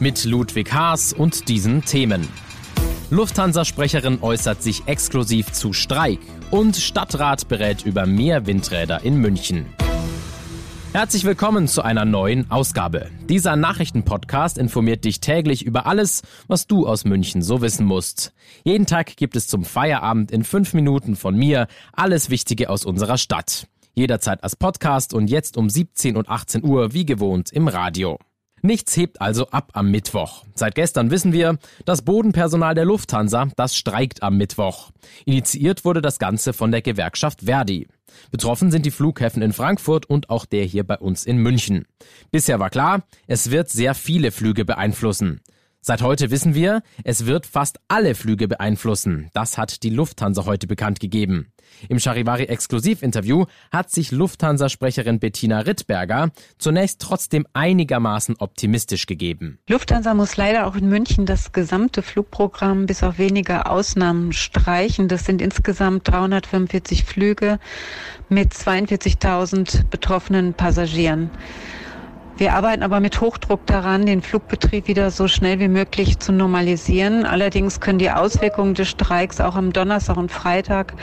Mit Ludwig Haas und diesen Themen. Lufthansa-Sprecherin äußert sich exklusiv zu Streik und Stadtrat berät über mehr Windräder in München. Herzlich willkommen zu einer neuen Ausgabe. Dieser Nachrichtenpodcast informiert dich täglich über alles, was du aus München so wissen musst. Jeden Tag gibt es zum Feierabend in fünf Minuten von mir alles Wichtige aus unserer Stadt. Jederzeit als Podcast und jetzt um 17 und 18 Uhr wie gewohnt im Radio. Nichts hebt also ab am Mittwoch. Seit gestern wissen wir, das Bodenpersonal der Lufthansa, das streikt am Mittwoch. Initiiert wurde das Ganze von der Gewerkschaft Verdi. Betroffen sind die Flughäfen in Frankfurt und auch der hier bei uns in München. Bisher war klar, es wird sehr viele Flüge beeinflussen. Seit heute wissen wir, es wird fast alle Flüge beeinflussen. Das hat die Lufthansa heute bekannt gegeben. Im Charivari-Exklusivinterview hat sich Lufthansa-Sprecherin Bettina Rittberger zunächst trotzdem einigermaßen optimistisch gegeben. Lufthansa muss leider auch in München das gesamte Flugprogramm bis auf wenige Ausnahmen streichen. Das sind insgesamt 345 Flüge mit 42.000 betroffenen Passagieren. Wir arbeiten aber mit Hochdruck daran, den Flugbetrieb wieder so schnell wie möglich zu normalisieren. Allerdings können die Auswirkungen des Streiks auch am Donnerstag und Freitag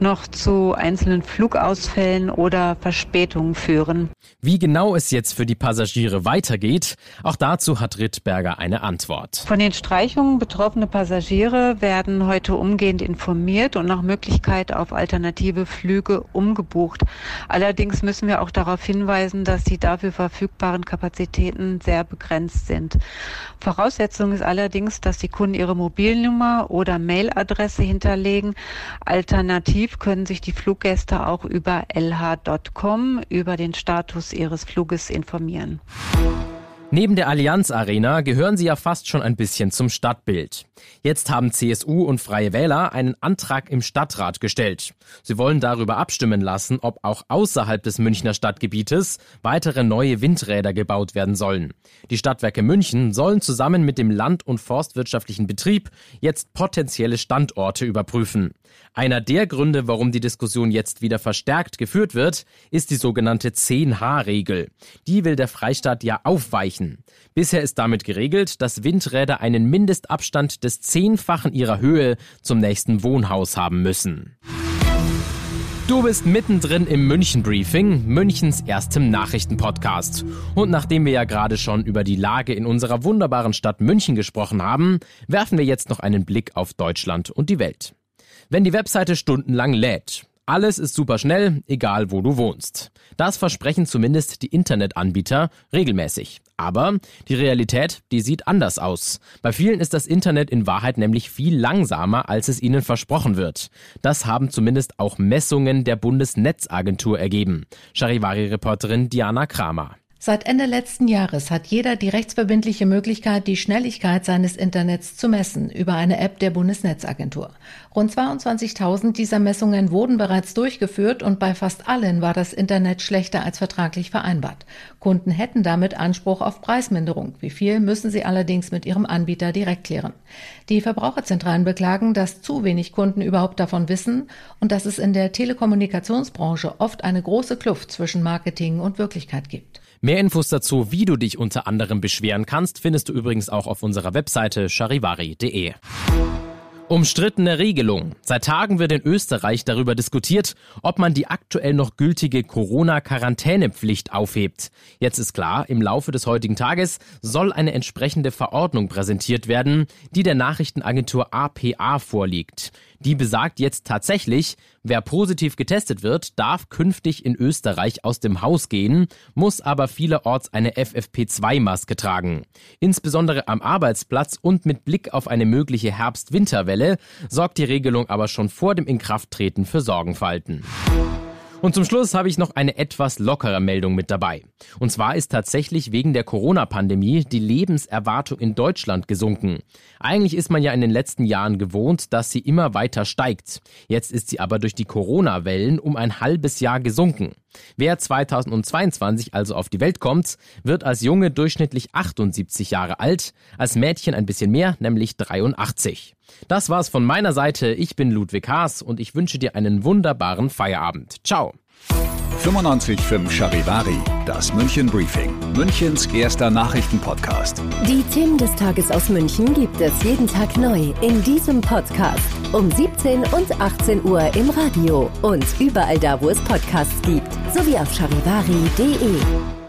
noch zu einzelnen Flugausfällen oder Verspätungen führen. Wie genau es jetzt für die Passagiere weitergeht, auch dazu hat Rittberger eine Antwort. Von den Streichungen betroffene Passagiere werden heute umgehend informiert und nach Möglichkeit auf alternative Flüge umgebucht. Allerdings müssen wir auch darauf hinweisen, dass die dafür verfügbaren verfügbaren Kapazitäten sehr begrenzt sind. Voraussetzung ist allerdings, dass die Kunden ihre Mobilnummer oder Mailadresse hinterlegen. Alternativ können sich die Fluggäste auch über lh.com über den Status ihres Fluges informieren. Neben der Allianz Arena gehören sie ja fast schon ein bisschen zum Stadtbild. Jetzt haben CSU und Freie Wähler einen Antrag im Stadtrat gestellt. Sie wollen darüber abstimmen lassen, ob auch außerhalb des Münchner Stadtgebietes weitere neue Windräder gebaut werden sollen. Die Stadtwerke München sollen zusammen mit dem Land- und Forstwirtschaftlichen Betrieb jetzt potenzielle Standorte überprüfen. Einer der Gründe, warum die Diskussion jetzt wieder verstärkt geführt wird, ist die sogenannte 10H-Regel. Die will der Freistaat ja aufweichen. Bisher ist damit geregelt, dass Windräder einen Mindestabstand des Zehnfachen ihrer Höhe zum nächsten Wohnhaus haben müssen. Du bist mittendrin im München Briefing, Münchens erstem Nachrichtenpodcast. Und nachdem wir ja gerade schon über die Lage in unserer wunderbaren Stadt München gesprochen haben, werfen wir jetzt noch einen Blick auf Deutschland und die Welt. Wenn die Webseite stundenlang lädt, alles ist super schnell, egal wo du wohnst. Das versprechen zumindest die Internetanbieter regelmäßig. Aber die Realität, die sieht anders aus. Bei vielen ist das Internet in Wahrheit nämlich viel langsamer, als es ihnen versprochen wird. Das haben zumindest auch Messungen der Bundesnetzagentur ergeben. Charivari-Reporterin Diana Kramer. Seit Ende letzten Jahres hat jeder die rechtsverbindliche Möglichkeit, die Schnelligkeit seines Internets zu messen über eine App der Bundesnetzagentur. Rund 22.000 dieser Messungen wurden bereits durchgeführt und bei fast allen war das Internet schlechter als vertraglich vereinbart. Kunden hätten damit Anspruch auf Preisminderung. Wie viel müssen sie allerdings mit ihrem Anbieter direkt klären. Die Verbraucherzentralen beklagen, dass zu wenig Kunden überhaupt davon wissen und dass es in der Telekommunikationsbranche oft eine große Kluft zwischen Marketing und Wirklichkeit gibt. Mehr Infos dazu, wie du dich unter anderem beschweren kannst, findest du übrigens auch auf unserer Webseite charivari.de. Umstrittene Regelung. Seit Tagen wird in Österreich darüber diskutiert, ob man die aktuell noch gültige Corona-Quarantänepflicht aufhebt. Jetzt ist klar, im Laufe des heutigen Tages soll eine entsprechende Verordnung präsentiert werden, die der Nachrichtenagentur APA vorliegt. Die besagt jetzt tatsächlich, wer positiv getestet wird, darf künftig in Österreich aus dem Haus gehen, muss aber vielerorts eine FFP2-Maske tragen. Insbesondere am Arbeitsplatz und mit Blick auf eine mögliche Herbst-Winterwelle sorgt die Regelung aber schon vor dem Inkrafttreten für Sorgenfalten. Und zum Schluss habe ich noch eine etwas lockere Meldung mit dabei. Und zwar ist tatsächlich wegen der Corona-Pandemie die Lebenserwartung in Deutschland gesunken. Eigentlich ist man ja in den letzten Jahren gewohnt, dass sie immer weiter steigt. Jetzt ist sie aber durch die Corona-Wellen um ein halbes Jahr gesunken. Wer 2022 also auf die Welt kommt, wird als Junge durchschnittlich 78 Jahre alt, als Mädchen ein bisschen mehr, nämlich 83. Das war's von meiner Seite. Ich bin Ludwig Haas und ich wünsche dir einen wunderbaren Feierabend. Ciao. 95.5 Charivari, das München Briefing, Münchens erster Nachrichtenpodcast. Die Themen des Tages aus München gibt es jeden Tag neu in diesem Podcast um 17 und 18 Uhr im Radio und überall da, wo es Podcasts gibt, sowie auf charivari.de.